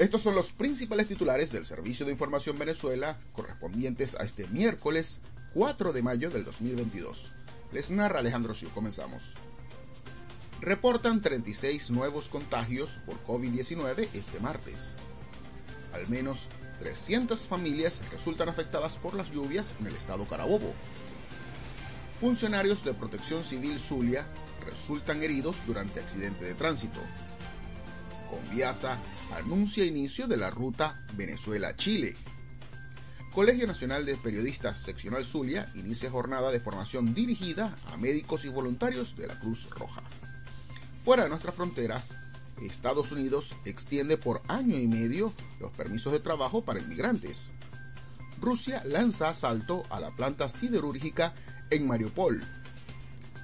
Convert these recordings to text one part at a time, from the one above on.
Estos son los principales titulares del Servicio de Información Venezuela correspondientes a este miércoles 4 de mayo del 2022. Les narra Alejandro Siu. Comenzamos. Reportan 36 nuevos contagios por COVID-19 este martes. Al menos 300 familias resultan afectadas por las lluvias en el estado Carabobo. Funcionarios de Protección Civil Zulia resultan heridos durante accidente de tránsito. Conviasa anuncia inicio de la ruta Venezuela-Chile. Colegio Nacional de Periodistas Seccional Zulia inicia jornada de formación dirigida a médicos y voluntarios de la Cruz Roja. Fuera de nuestras fronteras, Estados Unidos extiende por año y medio los permisos de trabajo para inmigrantes. Rusia lanza asalto a la planta siderúrgica en Mariupol.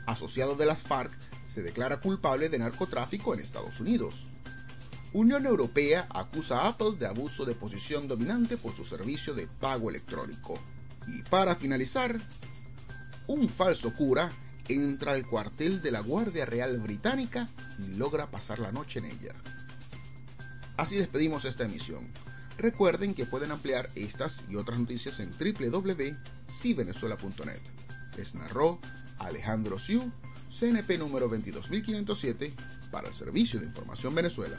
Asociado de las FARC se declara culpable de narcotráfico en Estados Unidos. Unión Europea acusa a Apple de abuso de posición dominante por su servicio de pago electrónico. Y para finalizar, un falso cura entra al cuartel de la Guardia Real Británica y logra pasar la noche en ella. Así despedimos esta emisión. Recuerden que pueden ampliar estas y otras noticias en www.civenezuela.net. Les narró Alejandro Siu, CNP número 22507, para el Servicio de Información Venezuela.